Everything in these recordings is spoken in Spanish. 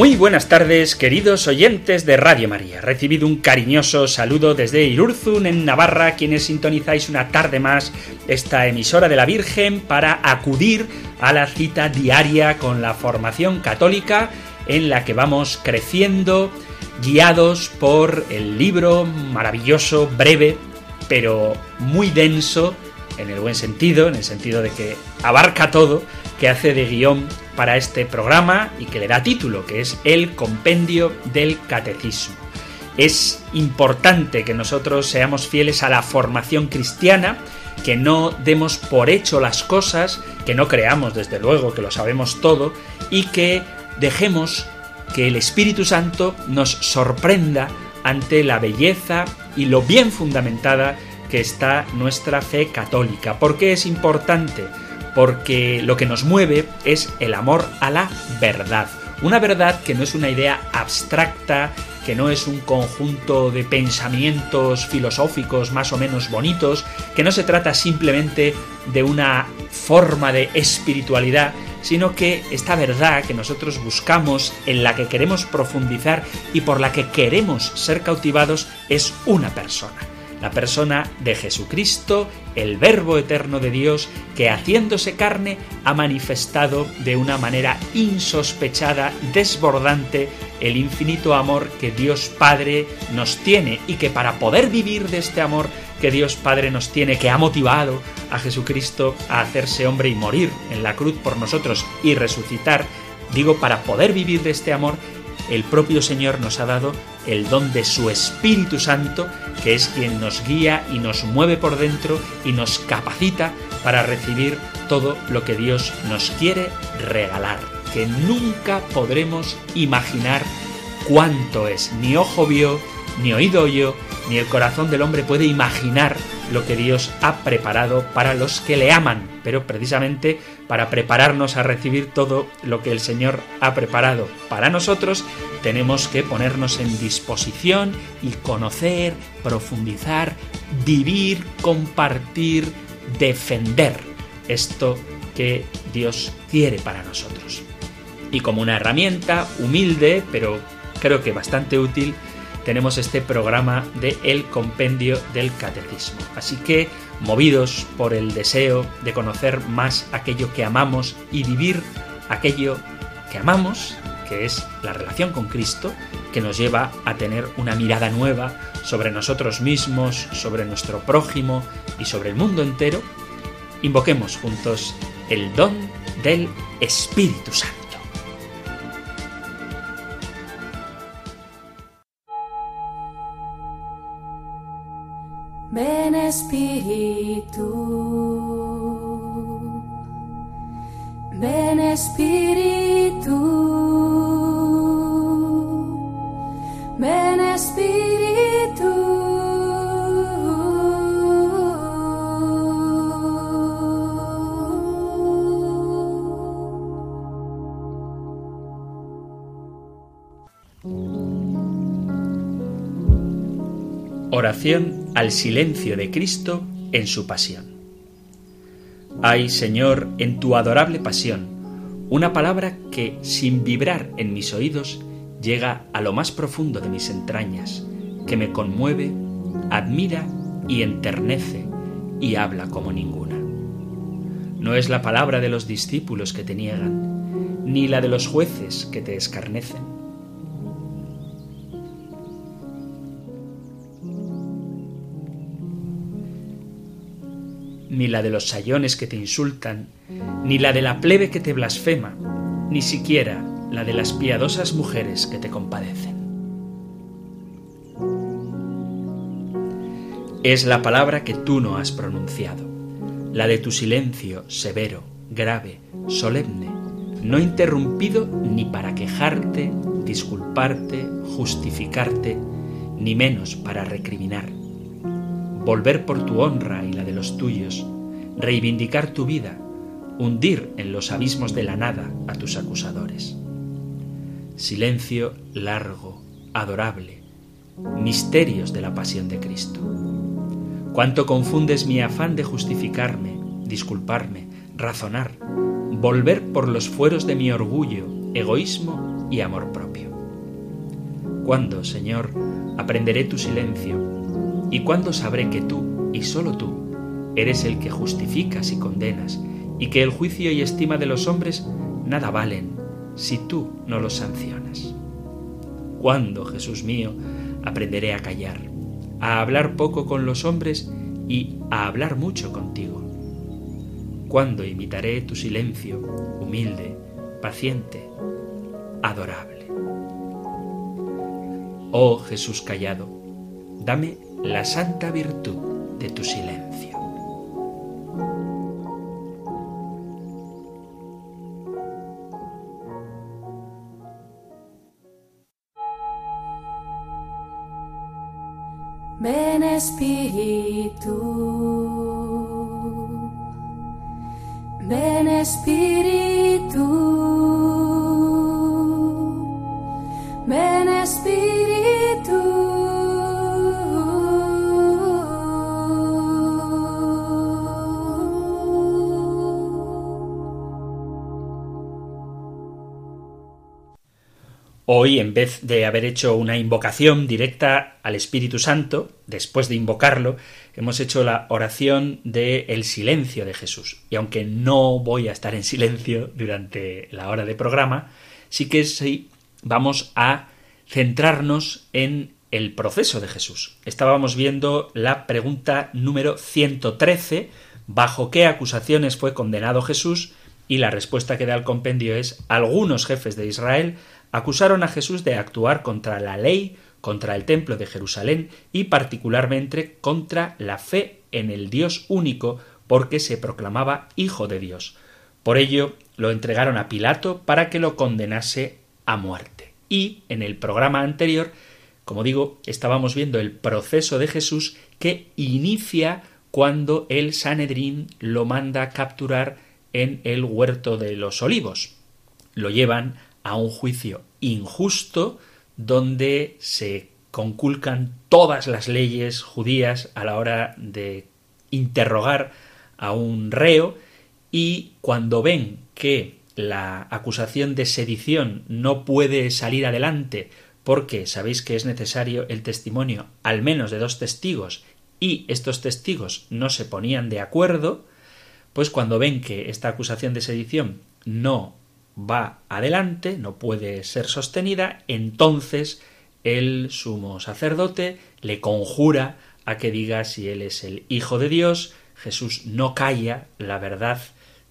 Muy buenas tardes, queridos oyentes de Radio María. Recibido un cariñoso saludo desde Irurzun, en Navarra, quienes sintonizáis una tarde más esta emisora de la Virgen para acudir a la cita diaria con la formación católica en la que vamos creciendo, guiados por el libro maravilloso, breve, pero muy denso, en el buen sentido, en el sentido de que abarca todo, que hace de guion para este programa y que le da título, que es El Compendio del Catecismo. Es importante que nosotros seamos fieles a la formación cristiana, que no demos por hecho las cosas, que no creamos desde luego que lo sabemos todo y que dejemos que el Espíritu Santo nos sorprenda ante la belleza y lo bien fundamentada que está nuestra fe católica. ¿Por qué es importante? Porque lo que nos mueve es el amor a la verdad. Una verdad que no es una idea abstracta, que no es un conjunto de pensamientos filosóficos más o menos bonitos, que no se trata simplemente de una forma de espiritualidad, sino que esta verdad que nosotros buscamos, en la que queremos profundizar y por la que queremos ser cautivados, es una persona la persona de Jesucristo, el Verbo eterno de Dios, que haciéndose carne ha manifestado de una manera insospechada, desbordante, el infinito amor que Dios Padre nos tiene y que para poder vivir de este amor que Dios Padre nos tiene, que ha motivado a Jesucristo a hacerse hombre y morir en la cruz por nosotros y resucitar, digo, para poder vivir de este amor, el propio Señor nos ha dado el don de su Espíritu Santo, que es quien nos guía y nos mueve por dentro y nos capacita para recibir todo lo que Dios nos quiere regalar, que nunca podremos imaginar cuánto es. Ni ojo vio, ni oído oyó, ni el corazón del hombre puede imaginar lo que Dios ha preparado para los que le aman, pero precisamente para prepararnos a recibir todo lo que el Señor ha preparado para nosotros, tenemos que ponernos en disposición y conocer, profundizar, vivir, compartir, defender esto que Dios quiere para nosotros. Y como una herramienta humilde, pero creo que bastante útil, tenemos este programa de El Compendio del Catecismo. Así que, movidos por el deseo de conocer más aquello que amamos y vivir aquello que amamos, que es la relación con Cristo, que nos lleva a tener una mirada nueva sobre nosotros mismos, sobre nuestro prójimo y sobre el mundo entero, invoquemos juntos el don del Espíritu Santo. Espíritu, ven Espíritu, ven Espíritu. Oración al silencio de Cristo en su pasión. Ay, Señor, en tu adorable pasión, una palabra que, sin vibrar en mis oídos, llega a lo más profundo de mis entrañas, que me conmueve, admira y enternece y habla como ninguna. No es la palabra de los discípulos que te niegan, ni la de los jueces que te escarnecen ni la de los sayones que te insultan, ni la de la plebe que te blasfema, ni siquiera la de las piadosas mujeres que te compadecen. Es la palabra que tú no has pronunciado, la de tu silencio severo, grave, solemne, no interrumpido ni para quejarte, disculparte, justificarte, ni menos para recriminar volver por tu honra y la de los tuyos, reivindicar tu vida, hundir en los abismos de la nada a tus acusadores. Silencio largo, adorable, misterios de la pasión de Cristo. Cuánto confundes mi afán de justificarme, disculparme, razonar, volver por los fueros de mi orgullo, egoísmo y amor propio. ¿Cuándo, Señor, aprenderé tu silencio? ¿Y cuándo sabré que tú, y sólo tú, eres el que justificas y condenas, y que el juicio y estima de los hombres nada valen si tú no los sancionas? ¿Cuándo, Jesús mío, aprenderé a callar, a hablar poco con los hombres y a hablar mucho contigo? ¿Cuándo imitaré tu silencio, humilde, paciente, adorable? Oh Jesús callado, dame la santa virtud de tu silencio. Ven Espíritu, ven Espíritu, ven Espíritu. Hoy, en vez de haber hecho una invocación directa al Espíritu Santo, después de invocarlo, hemos hecho la oración del el silencio de Jesús. Y aunque no voy a estar en silencio durante la hora de programa, sí que sí vamos a centrarnos en el proceso de Jesús. Estábamos viendo la pregunta número 113, ¿bajo qué acusaciones fue condenado Jesús? Y la respuesta que da el compendio es, algunos jefes de Israel acusaron a Jesús de actuar contra la ley, contra el templo de Jerusalén y particularmente contra la fe en el Dios único porque se proclamaba Hijo de Dios. Por ello lo entregaron a Pilato para que lo condenase a muerte. Y en el programa anterior, como digo, estábamos viendo el proceso de Jesús que inicia cuando el Sanedrín lo manda capturar en el huerto de los olivos. Lo llevan a un juicio injusto donde se conculcan todas las leyes judías a la hora de interrogar a un reo y cuando ven que la acusación de sedición no puede salir adelante porque sabéis que es necesario el testimonio al menos de dos testigos y estos testigos no se ponían de acuerdo, pues cuando ven que esta acusación de sedición no va adelante, no puede ser sostenida, entonces el sumo sacerdote le conjura a que diga si él es el Hijo de Dios, Jesús no calla la verdad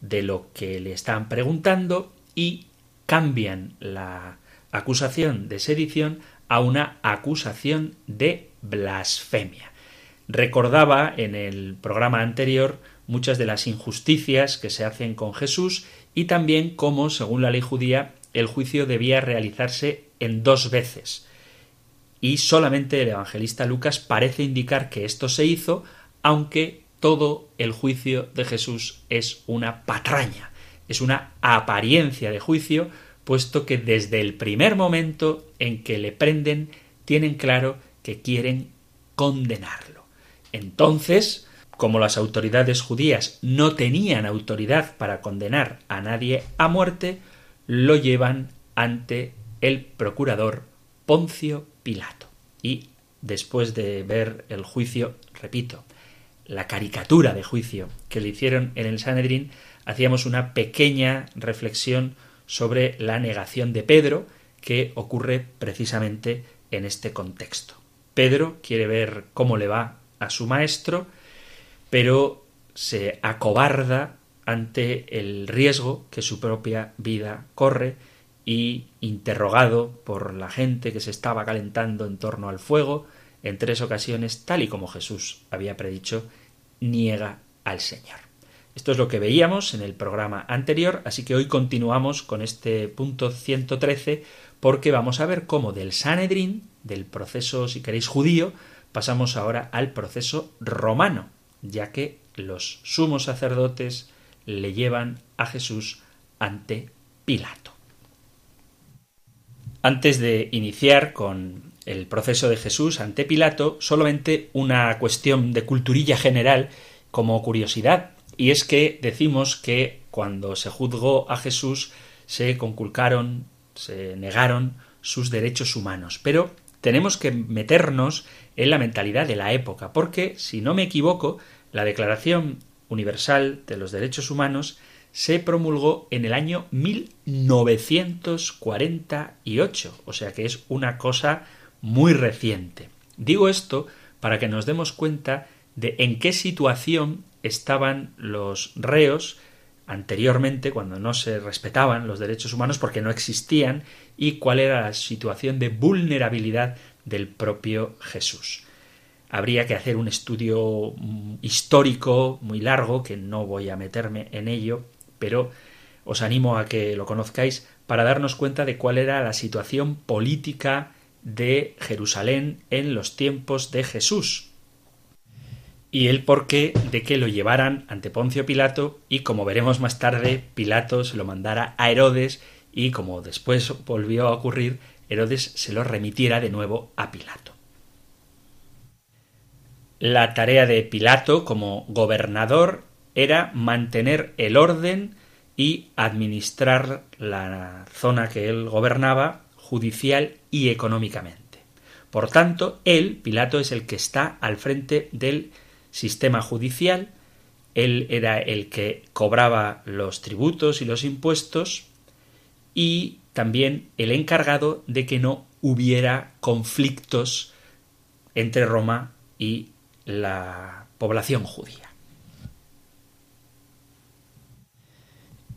de lo que le están preguntando y cambian la acusación de sedición a una acusación de blasfemia. Recordaba en el programa anterior muchas de las injusticias que se hacen con Jesús y también cómo, según la ley judía, el juicio debía realizarse en dos veces. Y solamente el evangelista Lucas parece indicar que esto se hizo, aunque todo el juicio de Jesús es una patraña, es una apariencia de juicio, puesto que desde el primer momento en que le prenden tienen claro que quieren condenarlo. Entonces, como las autoridades judías no tenían autoridad para condenar a nadie a muerte, lo llevan ante el procurador Poncio Pilato. Y después de ver el juicio, repito, la caricatura de juicio que le hicieron en el Sanedrín, hacíamos una pequeña reflexión sobre la negación de Pedro, que ocurre precisamente en este contexto. Pedro quiere ver cómo le va a su maestro, pero se acobarda ante el riesgo que su propia vida corre y, interrogado por la gente que se estaba calentando en torno al fuego, en tres ocasiones, tal y como Jesús había predicho, niega al Señor. Esto es lo que veíamos en el programa anterior, así que hoy continuamos con este punto 113 porque vamos a ver cómo del Sanedrín, del proceso, si queréis, judío, pasamos ahora al proceso romano, ya que los sumos sacerdotes le llevan a Jesús ante Pilato. Antes de iniciar con el proceso de Jesús ante Pilato, solamente una cuestión de culturilla general como curiosidad, y es que decimos que cuando se juzgó a Jesús se conculcaron, se negaron sus derechos humanos, pero tenemos que meternos en la mentalidad de la época, porque, si no me equivoco, la Declaración Universal de los Derechos Humanos se promulgó en el año 1948, o sea que es una cosa muy reciente. Digo esto para que nos demos cuenta de en qué situación estaban los reos anteriormente, cuando no se respetaban los derechos humanos porque no existían, y cuál era la situación de vulnerabilidad del propio Jesús. Habría que hacer un estudio mm, histórico muy largo, que no voy a meterme en ello, pero os animo a que lo conozcáis para darnos cuenta de cuál era la situación política de Jerusalén en los tiempos de Jesús y el porqué de que lo llevaran ante Poncio Pilato y como veremos más tarde Pilato se lo mandara a Herodes y como después volvió a ocurrir Herodes se lo remitiera de nuevo a Pilato. La tarea de Pilato como gobernador era mantener el orden y administrar la zona que él gobernaba judicial y económicamente. Por tanto, él, Pilato, es el que está al frente del sistema judicial, él era el que cobraba los tributos y los impuestos y también el encargado de que no hubiera conflictos entre Roma y la población judía.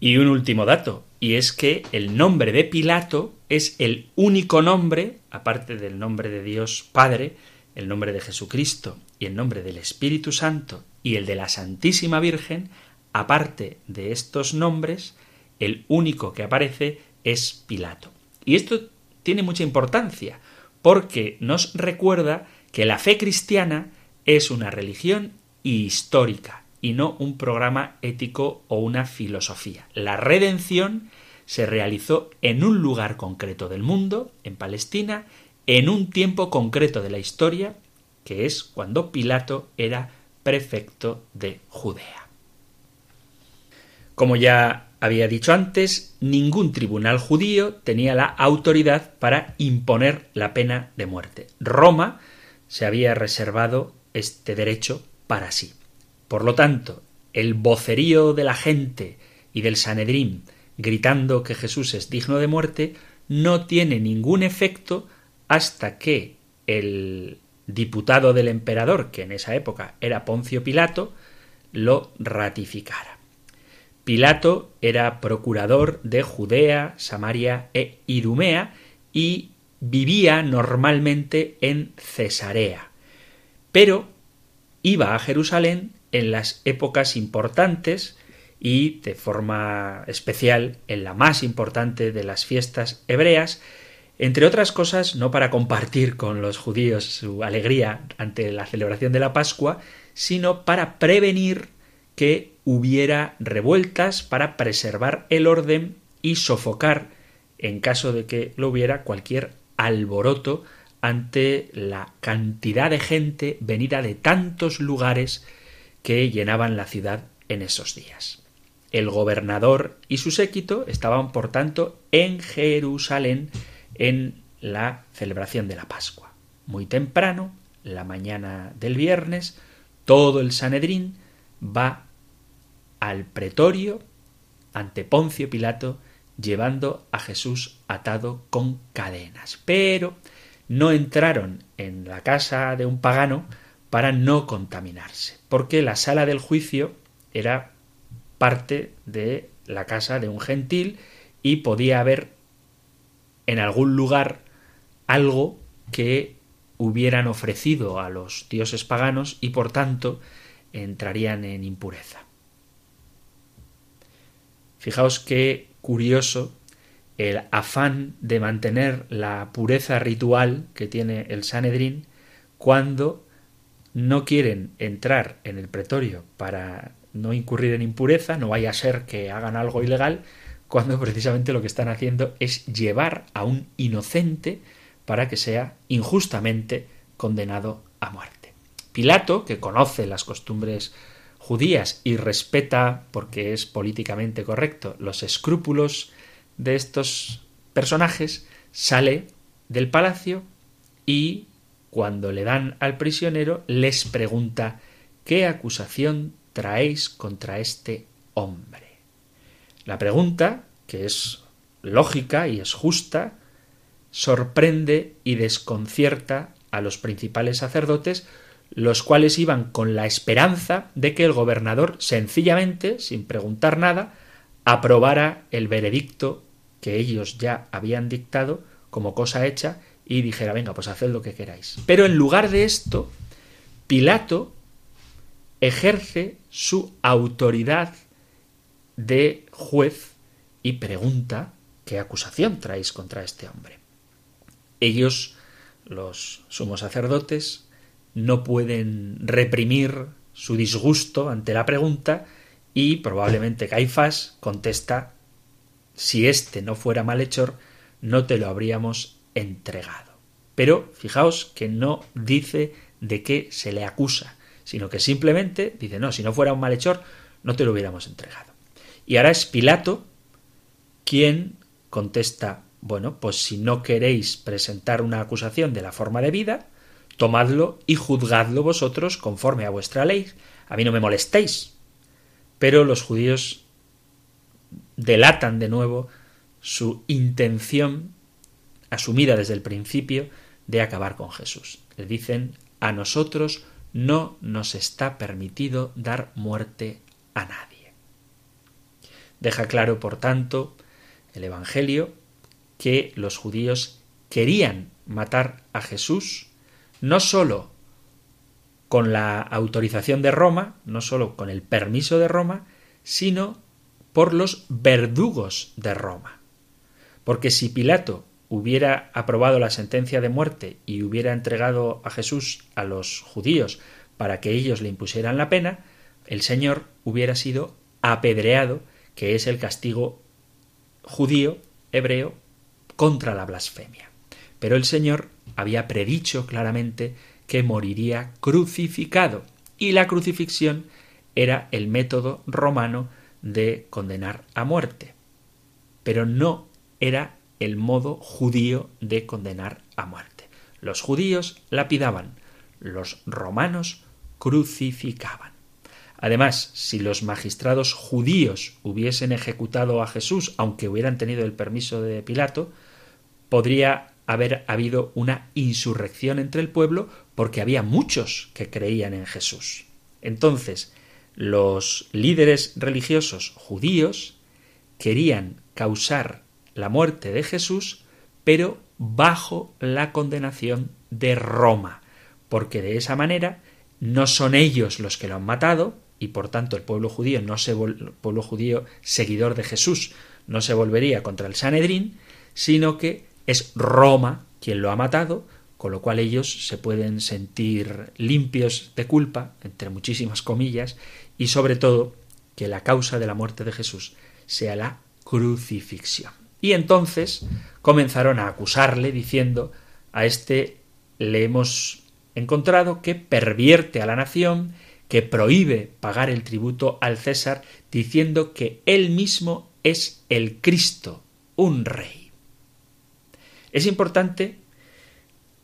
Y un último dato, y es que el nombre de Pilato es el único nombre, aparte del nombre de Dios Padre, el nombre de Jesucristo y el nombre del Espíritu Santo y el de la Santísima Virgen, aparte de estos nombres, el único que aparece es Pilato. Y esto tiene mucha importancia, porque nos recuerda que la fe cristiana es una religión histórica, y no un programa ético o una filosofía. La redención se realizó en un lugar concreto del mundo, en Palestina, en un tiempo concreto de la historia, que es cuando Pilato era prefecto de Judea. Como ya había dicho antes, ningún tribunal judío tenía la autoridad para imponer la pena de muerte. Roma se había reservado este derecho para sí. Por lo tanto, el vocerío de la gente y del Sanedrín gritando que Jesús es digno de muerte no tiene ningún efecto hasta que el diputado del emperador, que en esa época era Poncio Pilato, lo ratificara. Pilato era procurador de Judea, Samaria e Idumea y vivía normalmente en Cesarea. Pero iba a Jerusalén en las épocas importantes y de forma especial en la más importante de las fiestas hebreas, entre otras cosas no para compartir con los judíos su alegría ante la celebración de la Pascua, sino para prevenir que hubiera revueltas, para preservar el orden y sofocar, en caso de que lo hubiera, cualquier alboroto ante la cantidad de gente venida de tantos lugares que llenaban la ciudad en esos días. El gobernador y su séquito estaban, por tanto, en Jerusalén en la celebración de la Pascua. Muy temprano, la mañana del viernes, todo el Sanedrín va al pretorio ante Poncio Pilato llevando a Jesús atado con cadenas. Pero no entraron en la casa de un pagano para no contaminarse, porque la sala del juicio era parte de la casa de un gentil y podía haber en algún lugar algo que hubieran ofrecido a los dioses paganos y por tanto entrarían en impureza. Fijaos qué curioso el afán de mantener la pureza ritual que tiene el Sanedrín cuando no quieren entrar en el pretorio para no incurrir en impureza, no vaya a ser que hagan algo ilegal, cuando precisamente lo que están haciendo es llevar a un inocente para que sea injustamente condenado a muerte. Pilato, que conoce las costumbres judías y respeta, porque es políticamente correcto, los escrúpulos de estos personajes, sale del palacio y cuando le dan al prisionero les pregunta ¿qué acusación traéis contra este hombre? La pregunta, que es lógica y es justa, sorprende y desconcierta a los principales sacerdotes, los cuales iban con la esperanza de que el gobernador sencillamente, sin preguntar nada, aprobara el veredicto que ellos ya habían dictado como cosa hecha y dijera, venga, pues haced lo que queráis. Pero en lugar de esto, Pilato ejerce su autoridad de juez y pregunta qué acusación traéis contra este hombre. Ellos, los sumos sacerdotes, no pueden reprimir su disgusto ante la pregunta y probablemente Caifás contesta si éste no fuera malhechor, no te lo habríamos entregado. Pero fijaos que no dice de qué se le acusa, sino que simplemente dice, no, si no fuera un malhechor, no te lo hubiéramos entregado. Y ahora es Pilato quien contesta, bueno, pues si no queréis presentar una acusación de la forma de vida, tomadlo y juzgadlo vosotros conforme a vuestra ley. A mí no me molestéis. Pero los judíos delatan de nuevo su intención asumida desde el principio de acabar con Jesús. Le dicen, a nosotros no nos está permitido dar muerte a nadie. Deja claro, por tanto, el Evangelio que los judíos querían matar a Jesús no sólo con la autorización de Roma, no sólo con el permiso de Roma, sino por los verdugos de Roma. Porque si Pilato hubiera aprobado la sentencia de muerte y hubiera entregado a Jesús a los judíos para que ellos le impusieran la pena, el Señor hubiera sido apedreado, que es el castigo judío, hebreo, contra la blasfemia. Pero el Señor había predicho claramente que moriría crucificado, y la crucifixión era el método romano de condenar a muerte. Pero no era el modo judío de condenar a muerte. Los judíos lapidaban, los romanos crucificaban. Además, si los magistrados judíos hubiesen ejecutado a Jesús, aunque hubieran tenido el permiso de Pilato, podría haber habido una insurrección entre el pueblo porque había muchos que creían en Jesús. Entonces, los líderes religiosos judíos querían causar la muerte de Jesús, pero bajo la condenación de Roma, porque de esa manera no son ellos los que lo han matado, y por tanto el pueblo judío no se pueblo judío seguidor de Jesús no se volvería contra el Sanedrín, sino que es Roma quien lo ha matado, con lo cual ellos se pueden sentir limpios de culpa, entre muchísimas comillas, y sobre todo que la causa de la muerte de Jesús sea la crucifixión. Y entonces comenzaron a acusarle diciendo a este le hemos encontrado que pervierte a la nación, que prohíbe pagar el tributo al César, diciendo que él mismo es el Cristo, un rey. Es importante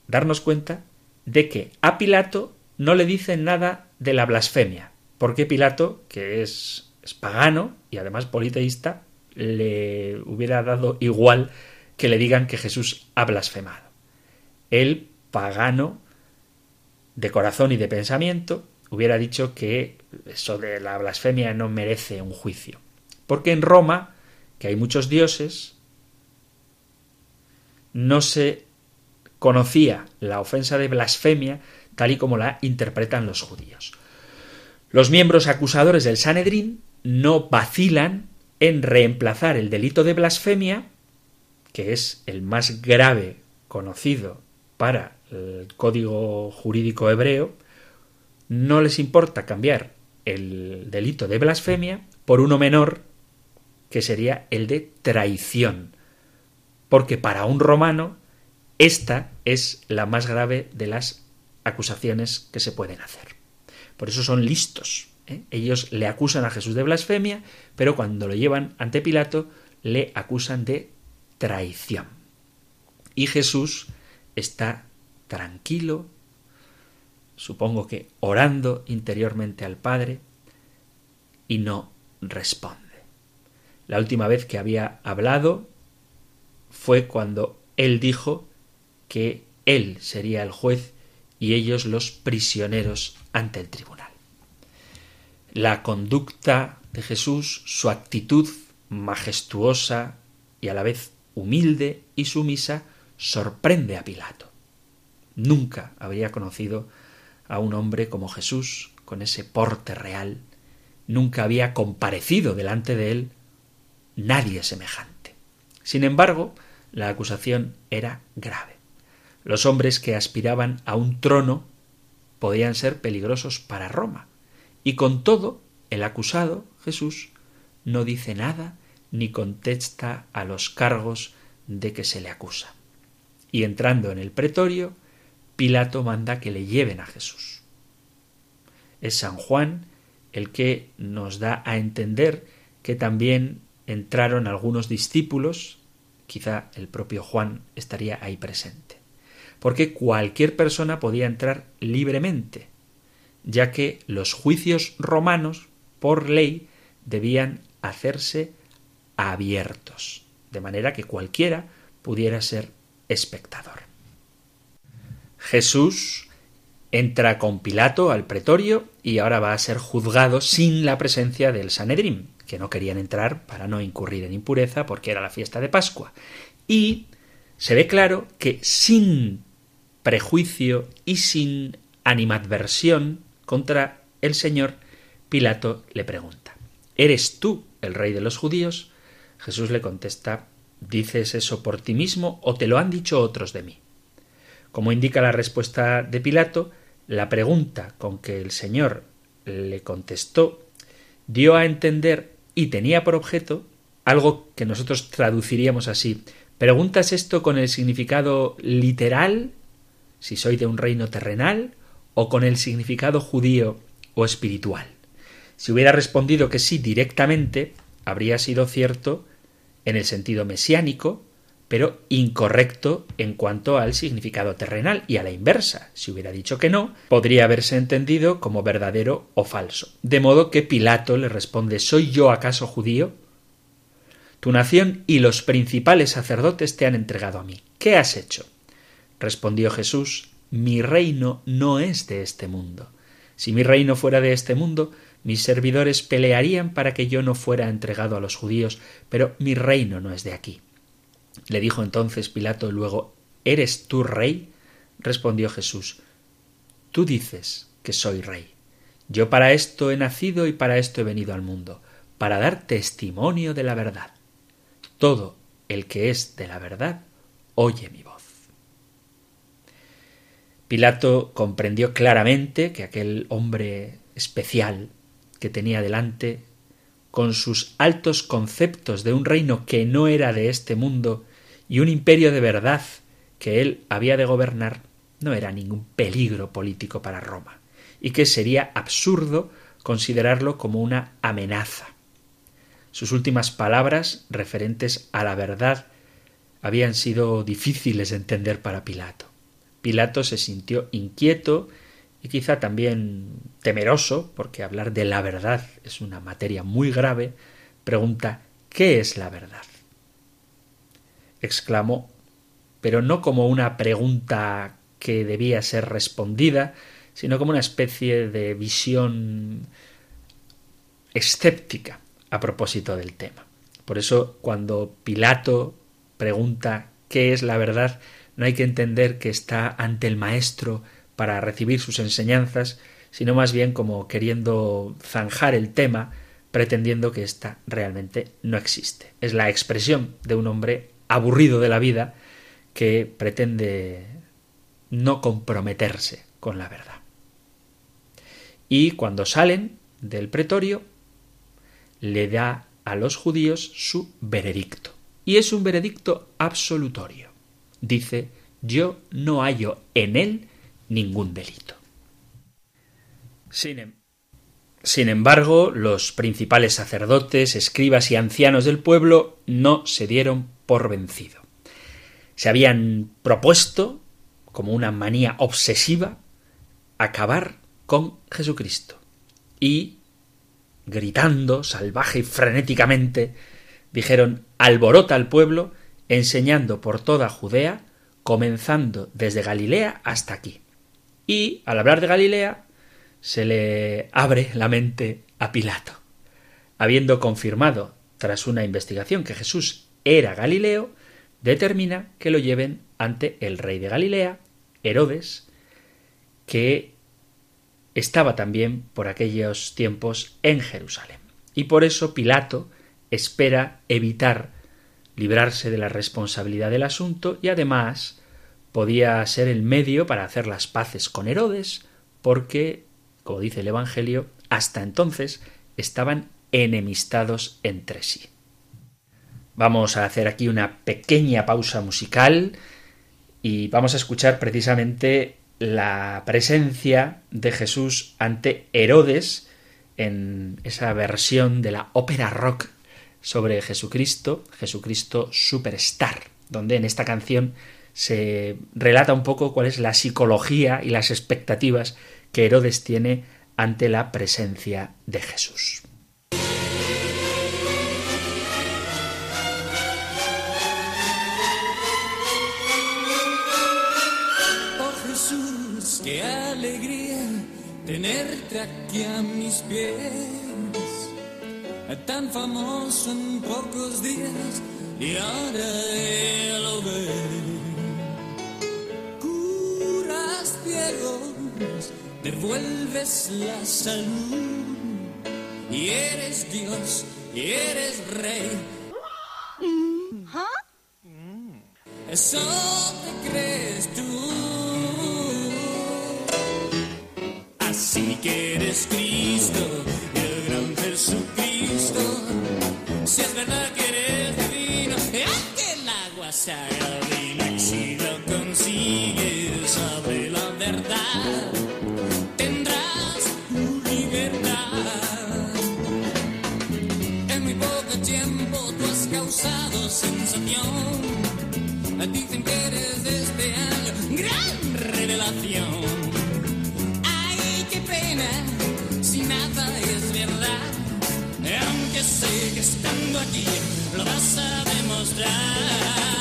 darnos cuenta de que a Pilato no le dicen nada de la blasfemia, porque Pilato, que es, es pagano y además politeísta, le hubiera dado igual que le digan que Jesús ha blasfemado. El pagano, de corazón y de pensamiento, hubiera dicho que eso de la blasfemia no merece un juicio. Porque en Roma, que hay muchos dioses, no se conocía la ofensa de blasfemia tal y como la interpretan los judíos. Los miembros acusadores del Sanedrín no vacilan en reemplazar el delito de blasfemia, que es el más grave conocido para el código jurídico hebreo, no les importa cambiar el delito de blasfemia por uno menor, que sería el de traición. Porque para un romano, esta es la más grave de las acusaciones que se pueden hacer. Por eso son listos. ¿eh? Ellos le acusan a Jesús de blasfemia, pero cuando lo llevan ante Pilato, le acusan de traición. Y Jesús está tranquilo, supongo que orando interiormente al Padre, y no responde. La última vez que había hablado fue cuando él dijo que él sería el juez y ellos los prisioneros ante el tribunal. La conducta de Jesús, su actitud majestuosa y a la vez humilde y sumisa, sorprende a Pilato. Nunca habría conocido a un hombre como Jesús, con ese porte real, nunca había comparecido delante de él nadie semejante. Sin embargo, la acusación era grave. Los hombres que aspiraban a un trono podían ser peligrosos para Roma, y con todo el acusado, Jesús, no dice nada ni contesta a los cargos de que se le acusa. Y entrando en el pretorio, Pilato manda que le lleven a Jesús. Es San Juan el que nos da a entender que también entraron algunos discípulos, quizá el propio Juan estaría ahí presente, porque cualquier persona podía entrar libremente, ya que los juicios romanos, por ley, debían hacerse abiertos, de manera que cualquiera pudiera ser espectador. Jesús entra con Pilato al pretorio y ahora va a ser juzgado sin la presencia del Sanedrín, que no querían entrar para no incurrir en impureza porque era la fiesta de Pascua. Y se ve claro que sin prejuicio y sin animadversión contra el Señor, Pilato le pregunta ¿Eres tú el rey de los judíos? Jesús le contesta ¿Dices eso por ti mismo o te lo han dicho otros de mí? Como indica la respuesta de Pilato, la pregunta con que el Señor le contestó dio a entender y tenía por objeto algo que nosotros traduciríamos así. ¿Preguntas esto con el significado literal, si soy de un reino terrenal, o con el significado judío o espiritual? Si hubiera respondido que sí directamente, habría sido cierto en el sentido mesiánico, pero incorrecto en cuanto al significado terrenal y a la inversa. Si hubiera dicho que no, podría haberse entendido como verdadero o falso. De modo que Pilato le responde ¿Soy yo acaso judío? Tu nación y los principales sacerdotes te han entregado a mí. ¿Qué has hecho? Respondió Jesús Mi reino no es de este mundo. Si mi reino fuera de este mundo, mis servidores pelearían para que yo no fuera entregado a los judíos, pero mi reino no es de aquí. Le dijo entonces Pilato luego ¿Eres tú rey? respondió Jesús Tú dices que soy rey. Yo para esto he nacido y para esto he venido al mundo, para dar testimonio de la verdad. Todo el que es de la verdad oye mi voz. Pilato comprendió claramente que aquel hombre especial que tenía delante, con sus altos conceptos de un reino que no era de este mundo y un imperio de verdad que él había de gobernar, no era ningún peligro político para Roma, y que sería absurdo considerarlo como una amenaza. Sus últimas palabras referentes a la verdad habían sido difíciles de entender para Pilato. Pilato se sintió inquieto y quizá también temeroso, porque hablar de la verdad es una materia muy grave, pregunta ¿qué es la verdad? Exclamó, pero no como una pregunta que debía ser respondida, sino como una especie de visión escéptica a propósito del tema. Por eso, cuando Pilato pregunta qué es la verdad, no hay que entender que está ante el Maestro para recibir sus enseñanzas, sino más bien como queriendo zanjar el tema, pretendiendo que ésta realmente no existe. Es la expresión de un hombre aburrido de la vida que pretende no comprometerse con la verdad. Y cuando salen del pretorio, le da a los judíos su veredicto. Y es un veredicto absolutorio. Dice, yo no hallo en él ningún delito. Sin, em-, sin embargo, los principales sacerdotes, escribas y ancianos del pueblo no se dieron por vencido. Se habían propuesto, como una manía obsesiva, acabar con Jesucristo. Y, gritando salvaje y frenéticamente, dijeron alborota al pueblo, enseñando por toda Judea, comenzando desde Galilea hasta aquí. Y, al hablar de Galilea, se le abre la mente a Pilato. Habiendo confirmado, tras una investigación, que Jesús era Galileo, determina que lo lleven ante el rey de Galilea, Herodes, que estaba también por aquellos tiempos en Jerusalén. Y por eso Pilato espera evitar librarse de la responsabilidad del asunto y además podía ser el medio para hacer las paces con Herodes, porque como dice el Evangelio, hasta entonces estaban enemistados entre sí. Vamos a hacer aquí una pequeña pausa musical y vamos a escuchar precisamente la presencia de Jesús ante Herodes en esa versión de la ópera rock sobre Jesucristo, Jesucristo Superstar, donde en esta canción se relata un poco cuál es la psicología y las expectativas que Herodes tiene ante la presencia de Jesús. Tenerte aquí a mis pies. Tan famoso en pocos días y ahora lo ve. Curas ciegos devuelves la salud y eres Dios y eres rey. Eso te crees tú. Así que eres Cristo, el gran Jesucristo. Si es verdad que eres divino, que el agua se haga vino estando aquí lo vas a demostrar.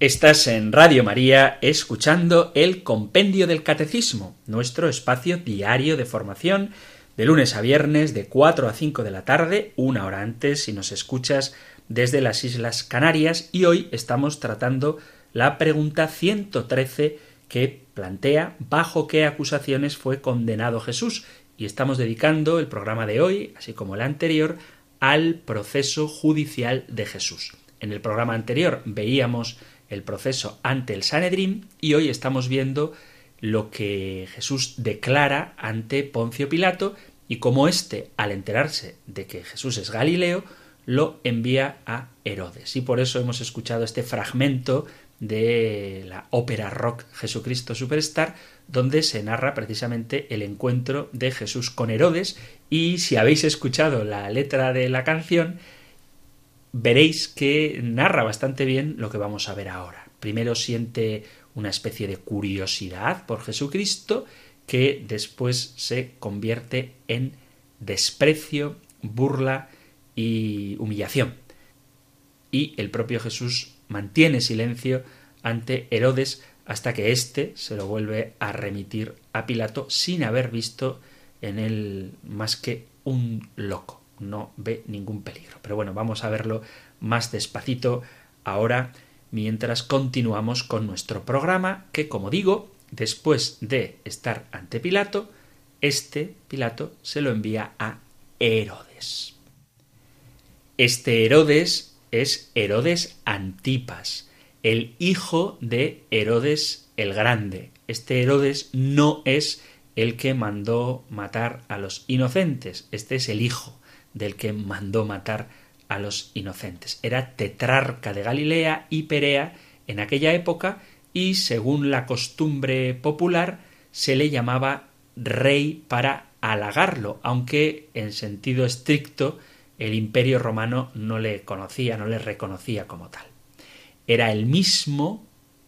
Estás en Radio María escuchando el Compendio del Catecismo, nuestro espacio diario de formación de lunes a viernes de 4 a 5 de la tarde, una hora antes si nos escuchas desde las Islas Canarias y hoy estamos tratando la pregunta 113 que plantea bajo qué acusaciones fue condenado Jesús y estamos dedicando el programa de hoy, así como el anterior, al proceso judicial de Jesús. En el programa anterior veíamos el proceso ante el Sanedrín y hoy estamos viendo lo que Jesús declara ante Poncio Pilato y cómo éste, al enterarse de que Jesús es Galileo, lo envía a Herodes. Y por eso hemos escuchado este fragmento de la ópera rock Jesucristo Superstar, donde se narra precisamente el encuentro de Jesús con Herodes. Y si habéis escuchado la letra de la canción, veréis que narra bastante bien lo que vamos a ver ahora. Primero siente una especie de curiosidad por Jesucristo que después se convierte en desprecio, burla y humillación. Y el propio Jesús mantiene silencio ante Herodes hasta que éste se lo vuelve a remitir a Pilato sin haber visto en él más que un loco no ve ningún peligro. Pero bueno, vamos a verlo más despacito ahora mientras continuamos con nuestro programa que, como digo, después de estar ante Pilato, este Pilato se lo envía a Herodes. Este Herodes es Herodes Antipas, el hijo de Herodes el Grande. Este Herodes no es el que mandó matar a los inocentes, este es el hijo del que mandó matar a los inocentes. Era tetrarca de Galilea y Perea en aquella época y, según la costumbre popular, se le llamaba rey para halagarlo, aunque en sentido estricto el imperio romano no le conocía, no le reconocía como tal. Era el mismo,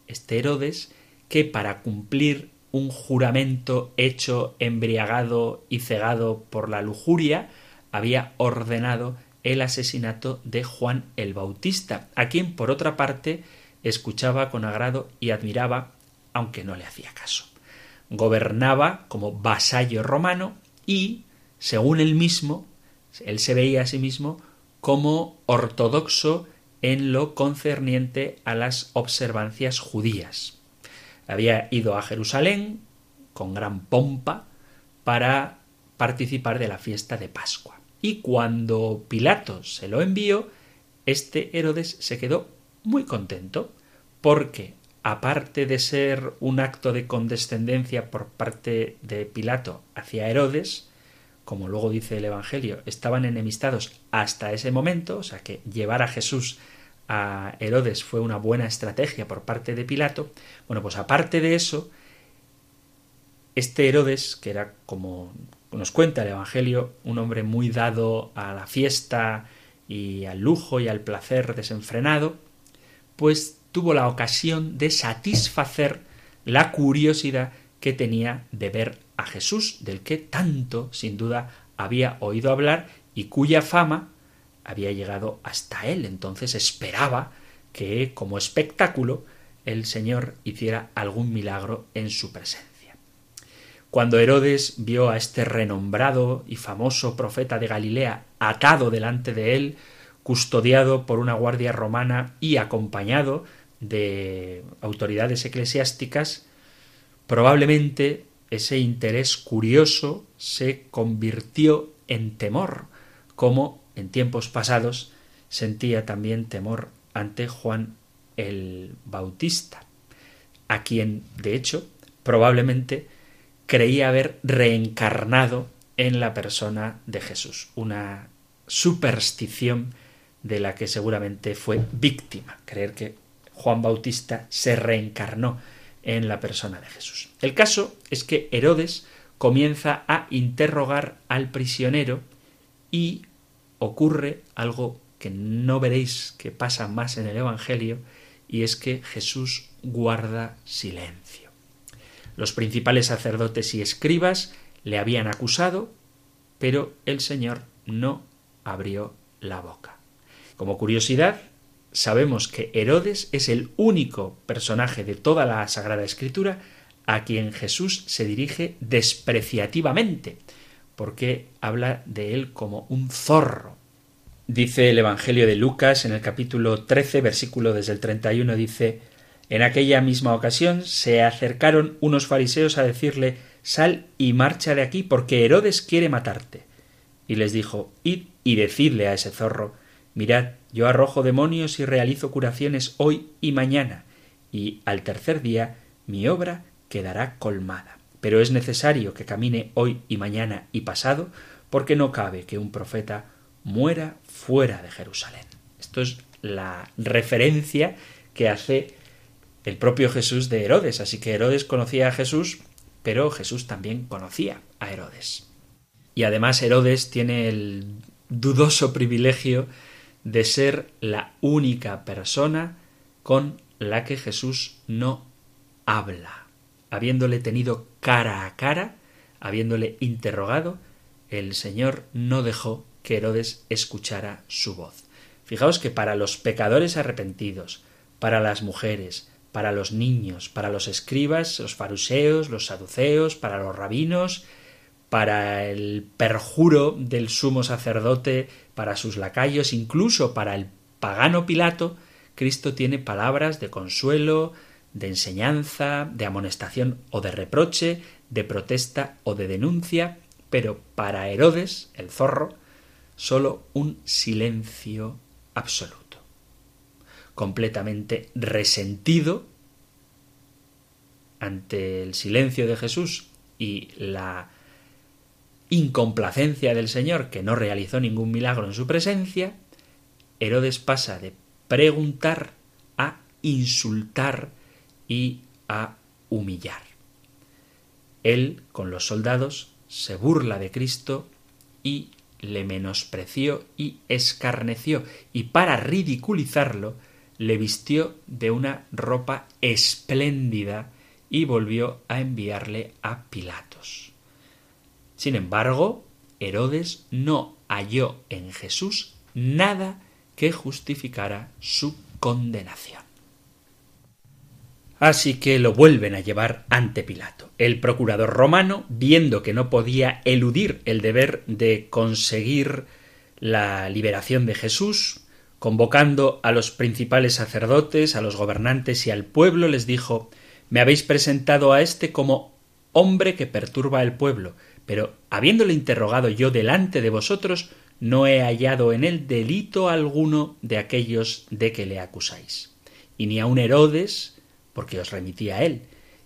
este Herodes, que para cumplir un juramento hecho embriagado y cegado por la lujuria, había ordenado el asesinato de Juan el Bautista, a quien por otra parte escuchaba con agrado y admiraba, aunque no le hacía caso. Gobernaba como vasallo romano y, según él mismo, él se veía a sí mismo como ortodoxo en lo concerniente a las observancias judías. Había ido a Jerusalén con gran pompa para participar de la fiesta de Pascua. Y cuando Pilato se lo envió, este Herodes se quedó muy contento, porque aparte de ser un acto de condescendencia por parte de Pilato hacia Herodes, como luego dice el Evangelio, estaban enemistados hasta ese momento, o sea que llevar a Jesús a Herodes fue una buena estrategia por parte de Pilato, bueno, pues aparte de eso, este Herodes, que era como nos cuenta el Evangelio, un hombre muy dado a la fiesta y al lujo y al placer desenfrenado, pues tuvo la ocasión de satisfacer la curiosidad que tenía de ver a Jesús, del que tanto, sin duda, había oído hablar y cuya fama había llegado hasta él. Entonces esperaba que, como espectáculo, el Señor hiciera algún milagro en su presencia. Cuando Herodes vio a este renombrado y famoso profeta de Galilea atado delante de él, custodiado por una guardia romana y acompañado de autoridades eclesiásticas, probablemente ese interés curioso se convirtió en temor, como en tiempos pasados sentía también temor ante Juan el Bautista, a quien, de hecho, probablemente creía haber reencarnado en la persona de Jesús, una superstición de la que seguramente fue víctima, creer que Juan Bautista se reencarnó en la persona de Jesús. El caso es que Herodes comienza a interrogar al prisionero y ocurre algo que no veréis que pasa más en el Evangelio, y es que Jesús guarda silencio. Los principales sacerdotes y escribas le habían acusado, pero el Señor no abrió la boca. Como curiosidad, sabemos que Herodes es el único personaje de toda la Sagrada Escritura a quien Jesús se dirige despreciativamente, porque habla de él como un zorro. Dice el Evangelio de Lucas en el capítulo 13, versículo desde el 31, dice, En aquella misma ocasión se acercaron unos fariseos a decirle, Sal y marcha de aquí, porque Herodes quiere matarte. Y les dijo, Id y decidle a ese zorro, Mirad, yo arrojo demonios y realizo curaciones hoy y mañana, y al tercer día mi obra quedará colmada. Pero es necesario que camine hoy y mañana y pasado, porque no cabe que un profeta muera fuera de Jerusalén. Esto es la referencia que hace el propio Jesús de Herodes. Así que Herodes conocía a Jesús, pero Jesús también conocía a Herodes. Y además Herodes tiene el dudoso privilegio de ser la única persona con la que Jesús no habla. Habiéndole tenido cara a cara, habiéndole interrogado, el Señor no dejó que Herodes escuchara su voz. Fijaos que para los pecadores arrepentidos, para las mujeres, para los niños, para los escribas, los fariseos, los saduceos, para los rabinos, para el perjuro del sumo sacerdote, para sus lacayos, incluso para el pagano Pilato, Cristo tiene palabras de consuelo, de enseñanza, de amonestación o de reproche, de protesta o de denuncia, pero para Herodes, el zorro, sólo un silencio absoluto, completamente resentido ante el silencio de Jesús y la incomplacencia del Señor, que no realizó ningún milagro en su presencia, Herodes pasa de preguntar a insultar y a humillar. Él, con los soldados, se burla de Cristo y le menospreció y escarneció, y para ridiculizarlo le vistió de una ropa espléndida y volvió a enviarle a Pilatos. Sin embargo, Herodes no halló en Jesús nada que justificara su condenación. Así que lo vuelven a llevar ante Pilato. El procurador romano, viendo que no podía eludir el deber de conseguir la liberación de Jesús, convocando a los principales sacerdotes, a los gobernantes y al pueblo, les dijo Me habéis presentado a éste como hombre que perturba al pueblo, pero habiéndole interrogado yo delante de vosotros, no he hallado en él delito alguno de aquellos de que le acusáis. Y ni aun Herodes, porque os remití a él.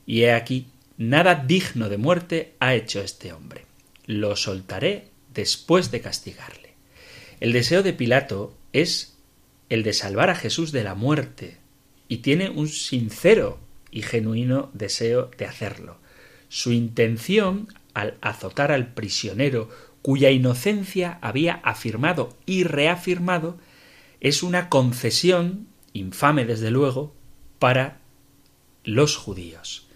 Y he aquí, nada digno de muerte ha hecho este hombre. Lo soltaré después de castigarle. El deseo de Pilato es el de salvar a Jesús de la muerte, y tiene un sincero y genuino deseo de hacerlo. Su intención al azotar al prisionero cuya inocencia había afirmado y reafirmado es una concesión, infame desde luego, para los judíos.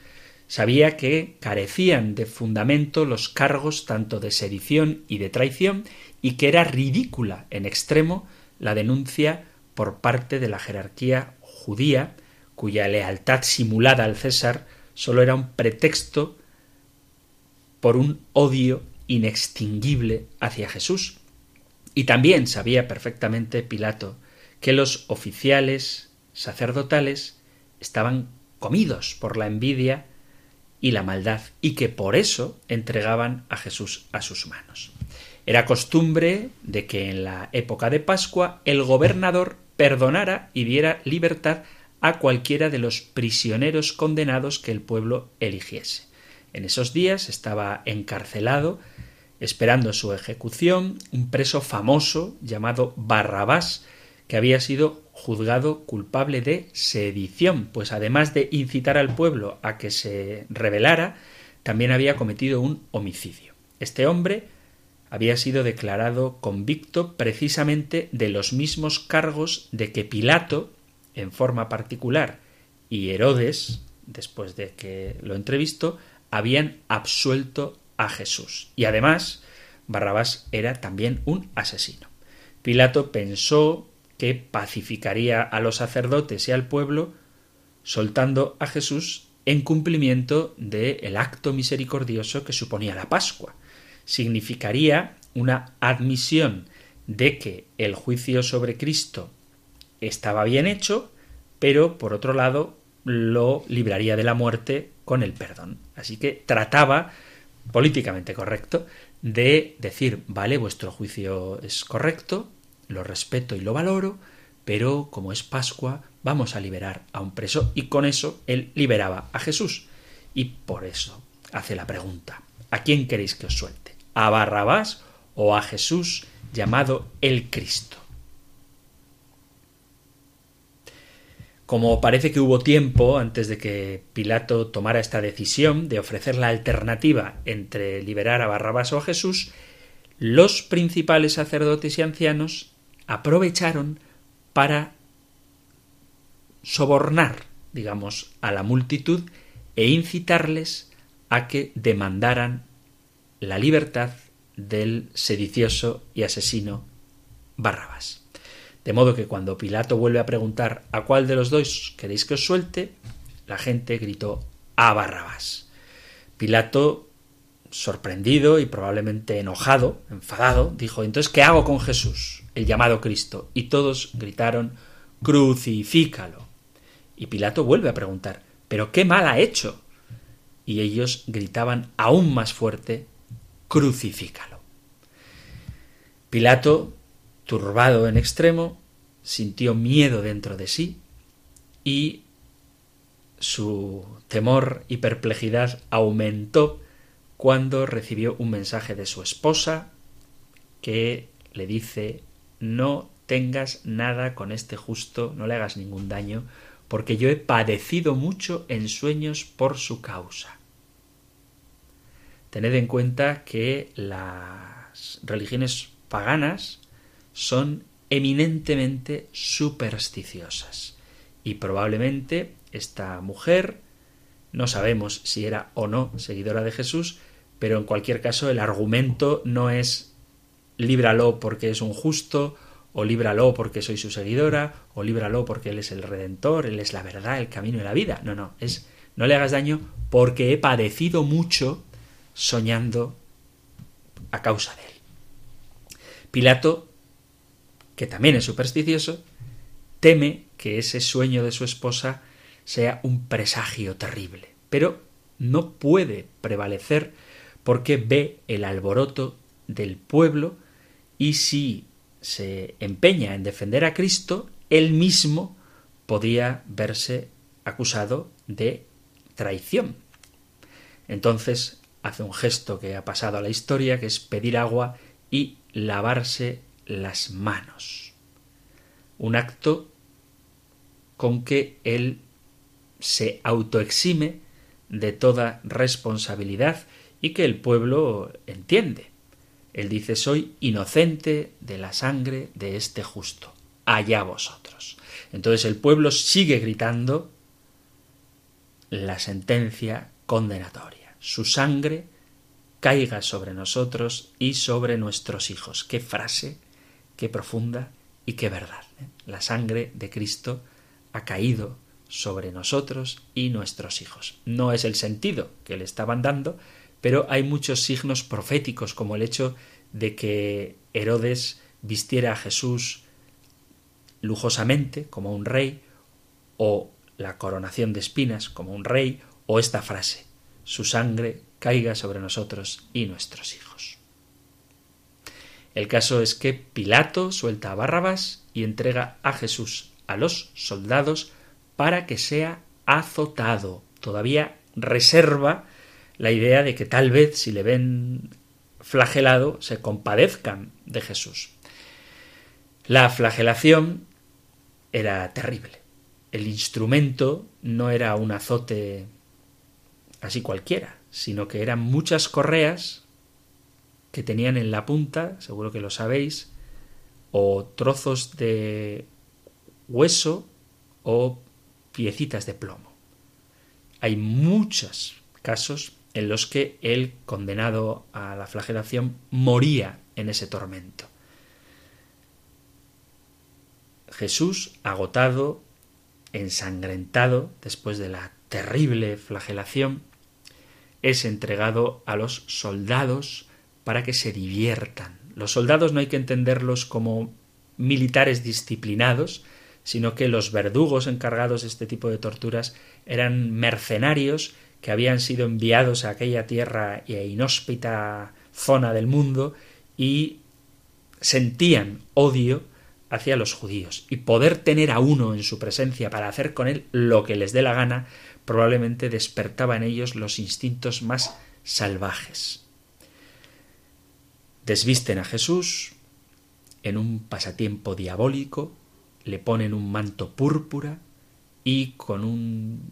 Sabía que carecían de fundamento los cargos tanto de sedición y de traición y que era ridícula en extremo la denuncia por parte de la jerarquía judía, cuya lealtad simulada al César sólo era un pretexto por un odio inextinguible hacia Jesús. Y también sabía perfectamente Pilato que los oficiales sacerdotales estaban comidos por la envidia y la maldad, y que por eso entregaban a Jesús a sus manos. Era costumbre de que en la época de Pascua el gobernador perdonara y diera libertad a cualquiera de los prisioneros condenados que el pueblo eligiese. En esos días estaba encarcelado, esperando su ejecución, un preso famoso llamado Barrabás, que había sido juzgado culpable de sedición, pues además de incitar al pueblo a que se rebelara, también había cometido un homicidio. Este hombre había sido declarado convicto precisamente de los mismos cargos de que Pilato, en forma particular, y Herodes, después de que lo entrevistó, habían absuelto a Jesús. Y además, Barrabás era también un asesino. Pilato pensó que pacificaría a los sacerdotes y al pueblo, soltando a Jesús en cumplimiento del acto misericordioso que suponía la Pascua. Significaría una admisión de que el juicio sobre Cristo estaba bien hecho, pero por otro lado lo libraría de la muerte con el perdón. Así que trataba, políticamente correcto, de decir, vale, vuestro juicio es correcto, lo respeto y lo valoro, pero como es Pascua, vamos a liberar a un preso y con eso él liberaba a Jesús. Y por eso hace la pregunta, ¿a quién queréis que os suelte? ¿A Barrabás o a Jesús llamado el Cristo? Como parece que hubo tiempo antes de que Pilato tomara esta decisión de ofrecer la alternativa entre liberar a Barrabás o a Jesús, los principales sacerdotes y ancianos aprovecharon para sobornar, digamos, a la multitud e incitarles a que demandaran la libertad del sedicioso y asesino Barrabás. De modo que cuando Pilato vuelve a preguntar a cuál de los dos queréis que os suelte, la gente gritó a Barrabás. Pilato, sorprendido y probablemente enojado, enfadado, dijo entonces ¿qué hago con Jesús, el llamado Cristo? Y todos gritaron crucifícalo. Y Pilato vuelve a preguntar ¿pero qué mal ha hecho? Y ellos gritaban aún más fuerte crucifícalo. Pilato turbado en extremo, sintió miedo dentro de sí y su temor y perplejidad aumentó cuando recibió un mensaje de su esposa que le dice no tengas nada con este justo, no le hagas ningún daño, porque yo he padecido mucho en sueños por su causa. Tened en cuenta que las religiones paganas son eminentemente supersticiosas. Y probablemente esta mujer, no sabemos si era o no seguidora de Jesús, pero en cualquier caso el argumento no es líbralo porque es un justo, o líbralo porque soy su seguidora, o líbralo porque Él es el Redentor, Él es la verdad, el camino y la vida. No, no, es no le hagas daño porque he padecido mucho soñando a causa de Él. Pilato que también es supersticioso, teme que ese sueño de su esposa sea un presagio terrible, pero no puede prevalecer porque ve el alboroto del pueblo y si se empeña en defender a Cristo, él mismo podía verse acusado de traición. Entonces hace un gesto que ha pasado a la historia, que es pedir agua y lavarse las manos. Un acto con que él se autoexime de toda responsabilidad y que el pueblo entiende. Él dice soy inocente de la sangre de este justo. Allá vosotros. Entonces el pueblo sigue gritando la sentencia condenatoria. Su sangre caiga sobre nosotros y sobre nuestros hijos. Qué frase qué profunda y qué verdad. ¿eh? La sangre de Cristo ha caído sobre nosotros y nuestros hijos. No es el sentido que le estaban dando, pero hay muchos signos proféticos, como el hecho de que Herodes vistiera a Jesús lujosamente, como un rey, o la coronación de espinas, como un rey, o esta frase, su sangre caiga sobre nosotros y nuestros hijos. El caso es que Pilato suelta a Barrabás y entrega a Jesús a los soldados para que sea azotado. Todavía reserva la idea de que tal vez si le ven flagelado se compadezcan de Jesús. La flagelación era terrible. El instrumento no era un azote así cualquiera, sino que eran muchas correas que tenían en la punta, seguro que lo sabéis, o trozos de hueso o piecitas de plomo. Hay muchos casos en los que el condenado a la flagelación moría en ese tormento. Jesús, agotado, ensangrentado, después de la terrible flagelación, es entregado a los soldados para que se diviertan. Los soldados no hay que entenderlos como militares disciplinados, sino que los verdugos encargados de este tipo de torturas eran mercenarios que habían sido enviados a aquella tierra e inhóspita zona del mundo y sentían odio hacia los judíos y poder tener a uno en su presencia para hacer con él lo que les dé la gana probablemente despertaba en ellos los instintos más salvajes. Desvisten a Jesús en un pasatiempo diabólico, le ponen un manto púrpura y con un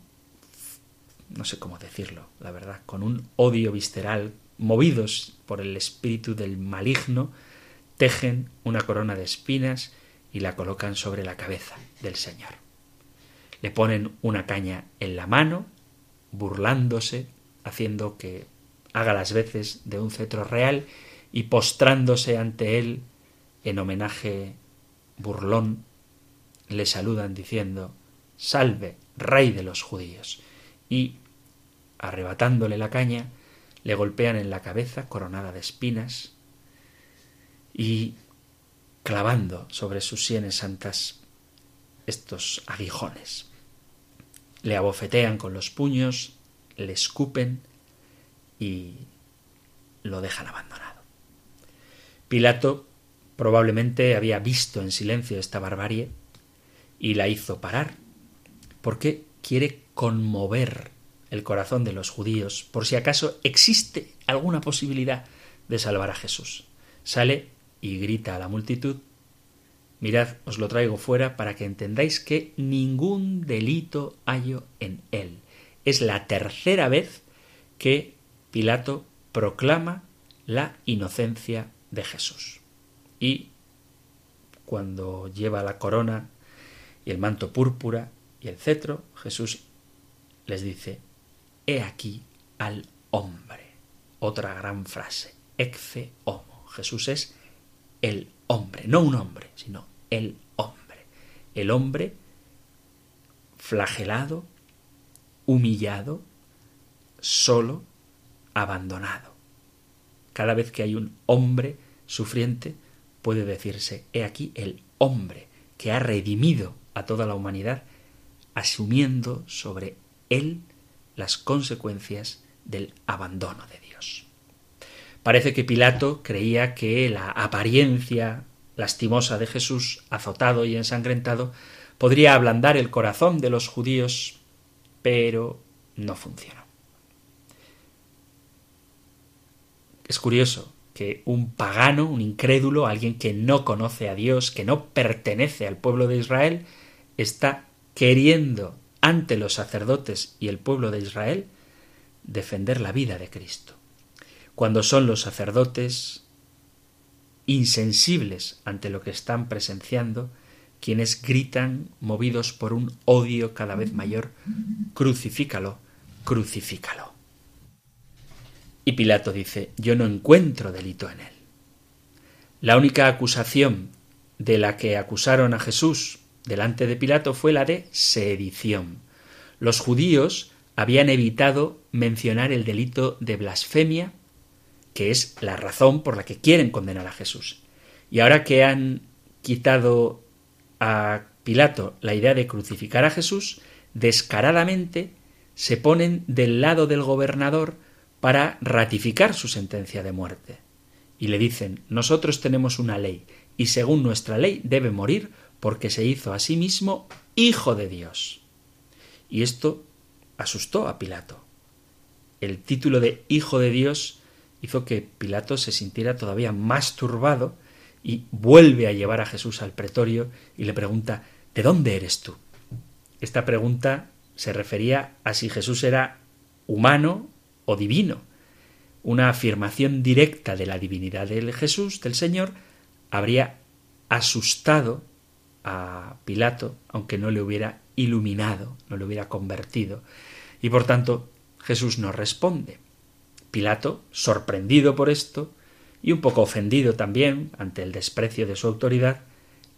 no sé cómo decirlo, la verdad, con un odio visceral, movidos por el espíritu del maligno, tejen una corona de espinas y la colocan sobre la cabeza del Señor. Le ponen una caña en la mano, burlándose, haciendo que haga las veces de un cetro real y postrándose ante él en homenaje burlón, le saludan diciendo Salve, rey de los judíos. Y, arrebatándole la caña, le golpean en la cabeza coronada de espinas y clavando sobre sus sienes santas estos aguijones. Le abofetean con los puños, le escupen y lo dejan abandonado. Pilato probablemente había visto en silencio esta barbarie y la hizo parar, porque quiere conmover el corazón de los judíos por si acaso existe alguna posibilidad de salvar a Jesús. Sale y grita a la multitud Mirad, os lo traigo fuera para que entendáis que ningún delito hallo en él. Es la tercera vez que Pilato proclama la inocencia de Jesús. Y cuando lleva la corona y el manto púrpura y el cetro, Jesús les dice, He aquí al hombre. Otra gran frase, ecce homo. Jesús es el hombre, no un hombre, sino el hombre. El hombre flagelado, humillado, solo, abandonado. Cada vez que hay un hombre sufriente, puede decirse, he aquí el hombre que ha redimido a toda la humanidad, asumiendo sobre él las consecuencias del abandono de Dios. Parece que Pilato creía que la apariencia lastimosa de Jesús, azotado y ensangrentado, podría ablandar el corazón de los judíos, pero no funcionó. Es curioso que un pagano, un incrédulo, alguien que no conoce a Dios, que no pertenece al pueblo de Israel, está queriendo ante los sacerdotes y el pueblo de Israel defender la vida de Cristo cuando son los sacerdotes insensibles ante lo que están presenciando, quienes gritan, movidos por un odio cada vez mayor, crucifícalo, crucifícalo. Y Pilato dice, yo no encuentro delito en él. La única acusación de la que acusaron a Jesús delante de Pilato fue la de sedición. Los judíos habían evitado mencionar el delito de blasfemia que es la razón por la que quieren condenar a Jesús. Y ahora que han quitado a Pilato la idea de crucificar a Jesús, descaradamente se ponen del lado del gobernador para ratificar su sentencia de muerte. Y le dicen, nosotros tenemos una ley, y según nuestra ley debe morir porque se hizo a sí mismo hijo de Dios. Y esto asustó a Pilato. El título de hijo de Dios hizo que Pilato se sintiera todavía más turbado y vuelve a llevar a Jesús al pretorio y le pregunta ¿De dónde eres tú? Esta pregunta se refería a si Jesús era humano o divino. Una afirmación directa de la divinidad de Jesús, del Señor, habría asustado a Pilato, aunque no le hubiera iluminado, no le hubiera convertido. Y por tanto, Jesús no responde. Pilato, sorprendido por esto, y un poco ofendido también ante el desprecio de su autoridad,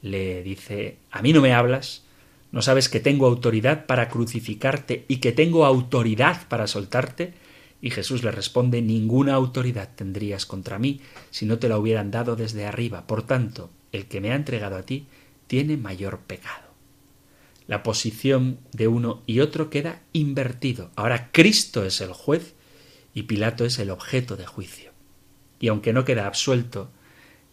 le dice, ¿a mí no me hablas? ¿No sabes que tengo autoridad para crucificarte y que tengo autoridad para soltarte? Y Jesús le responde, ninguna autoridad tendrías contra mí si no te la hubieran dado desde arriba. Por tanto, el que me ha entregado a ti tiene mayor pecado. La posición de uno y otro queda invertido. Ahora Cristo es el juez y Pilato es el objeto de juicio. Y aunque no queda absuelto,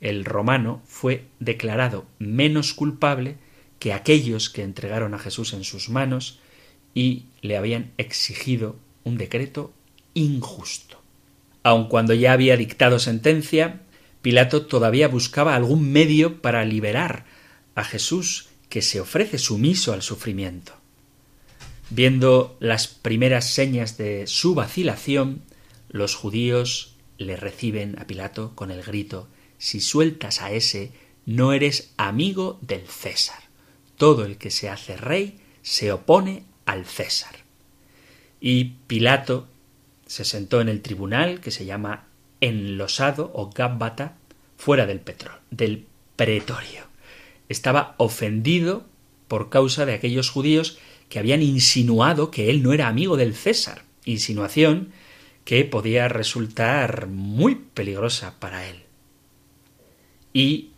el romano fue declarado menos culpable que aquellos que entregaron a Jesús en sus manos y le habían exigido un decreto injusto. Aun cuando ya había dictado sentencia, Pilato todavía buscaba algún medio para liberar a Jesús que se ofrece sumiso al sufrimiento. Viendo las primeras señas de su vacilación, los judíos le reciben a Pilato con el grito Si sueltas a ese, no eres amigo del César. Todo el que se hace rey se opone al César. Y Pilato se sentó en el tribunal que se llama enlosado o gábbata fuera del petróleo, del pretorio. Estaba ofendido por causa de aquellos judíos que habían insinuado que él no era amigo del César, insinuación que podía resultar muy peligrosa para él. Y,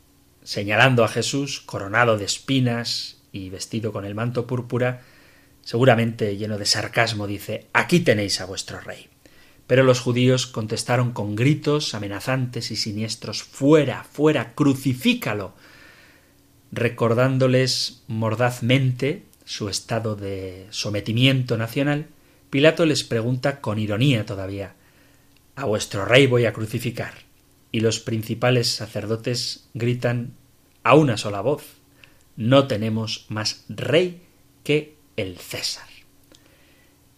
señalando a Jesús, coronado de espinas y vestido con el manto púrpura, seguramente lleno de sarcasmo, dice Aquí tenéis a vuestro rey. Pero los judíos contestaron con gritos amenazantes y siniestros Fuera, fuera, crucifícalo. recordándoles mordazmente su estado de sometimiento nacional, Pilato les pregunta con ironía todavía A vuestro rey voy a crucificar. Y los principales sacerdotes gritan a una sola voz No tenemos más rey que el César.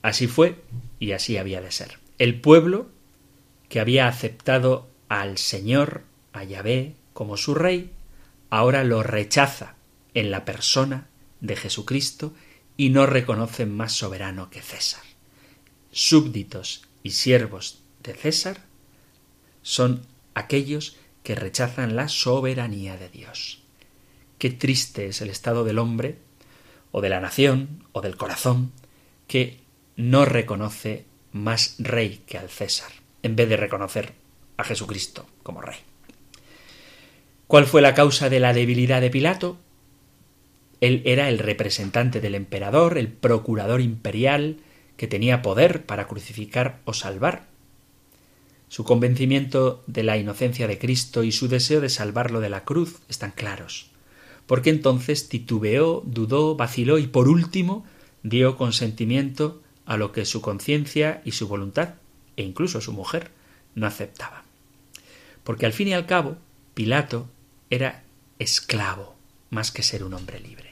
Así fue y así había de ser. El pueblo, que había aceptado al Señor, a Yahvé, como su rey, ahora lo rechaza en la persona de Jesucristo y no reconoce más soberano que César. Súbditos y siervos de César son aquellos que rechazan la soberanía de Dios. Qué triste es el estado del hombre, o de la nación, o del corazón, que no reconoce más rey que al César, en vez de reconocer a Jesucristo como rey. ¿Cuál fue la causa de la debilidad de Pilato? Él era el representante del emperador, el procurador imperial, que tenía poder para crucificar o salvar. Su convencimiento de la inocencia de Cristo y su deseo de salvarlo de la cruz están claros, porque entonces titubeó, dudó, vaciló y por último dio consentimiento a lo que su conciencia y su voluntad, e incluso su mujer, no aceptaban. Porque al fin y al cabo, Pilato era esclavo más que ser un hombre libre.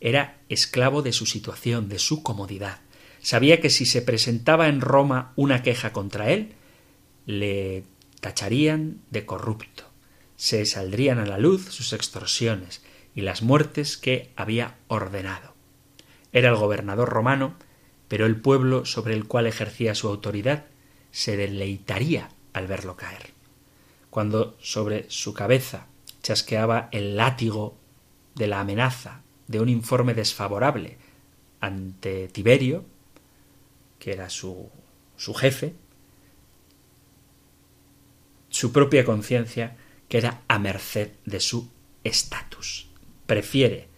Era esclavo de su situación, de su comodidad. Sabía que si se presentaba en Roma una queja contra él, le tacharían de corrupto. Se saldrían a la luz sus extorsiones y las muertes que había ordenado. Era el gobernador romano pero el pueblo sobre el cual ejercía su autoridad se deleitaría al verlo caer. Cuando sobre su cabeza chasqueaba el látigo de la amenaza de un informe desfavorable ante Tiberio, que era su, su jefe, su propia conciencia queda a merced de su estatus. Prefiere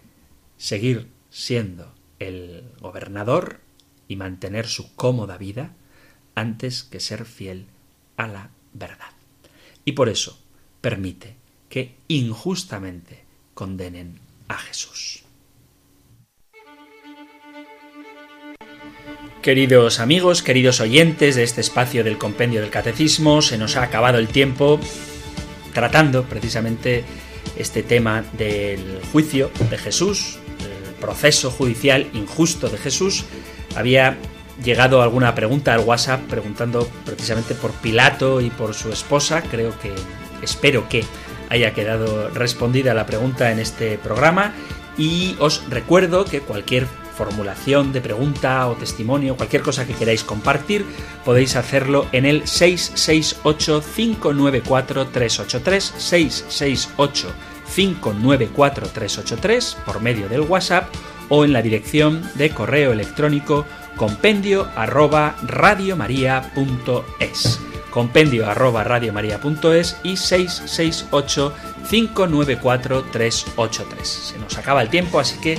seguir siendo el gobernador y mantener su cómoda vida antes que ser fiel a la verdad. Y por eso permite que injustamente condenen a Jesús. Queridos amigos, queridos oyentes de este espacio del compendio del catecismo, se nos ha acabado el tiempo tratando precisamente este tema del juicio de Jesús, el proceso judicial injusto de Jesús, había llegado alguna pregunta al WhatsApp preguntando precisamente por Pilato y por su esposa. Creo que espero que haya quedado respondida la pregunta en este programa y os recuerdo que cualquier formulación de pregunta o testimonio, cualquier cosa que queráis compartir, podéis hacerlo en el 668 594 383 668 594383 por medio del WhatsApp o en la dirección de correo electrónico compendio arroba radiomaria.es compendio arroba radiomaria.es y 668 594 383. Se nos acaba el tiempo, así que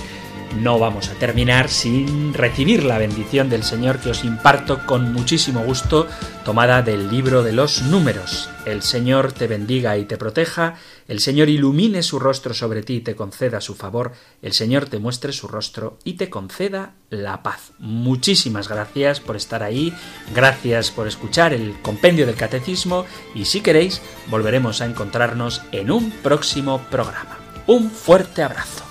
no vamos a terminar sin recibir la bendición del Señor que os imparto con muchísimo gusto, tomada del libro de los números. El Señor te bendiga y te proteja, el Señor ilumine su rostro sobre ti y te conceda su favor, el Señor te muestre su rostro y te conceda la paz. Muchísimas gracias por estar ahí, gracias por escuchar el compendio del catecismo y si queréis volveremos a encontrarnos en un próximo programa. Un fuerte abrazo.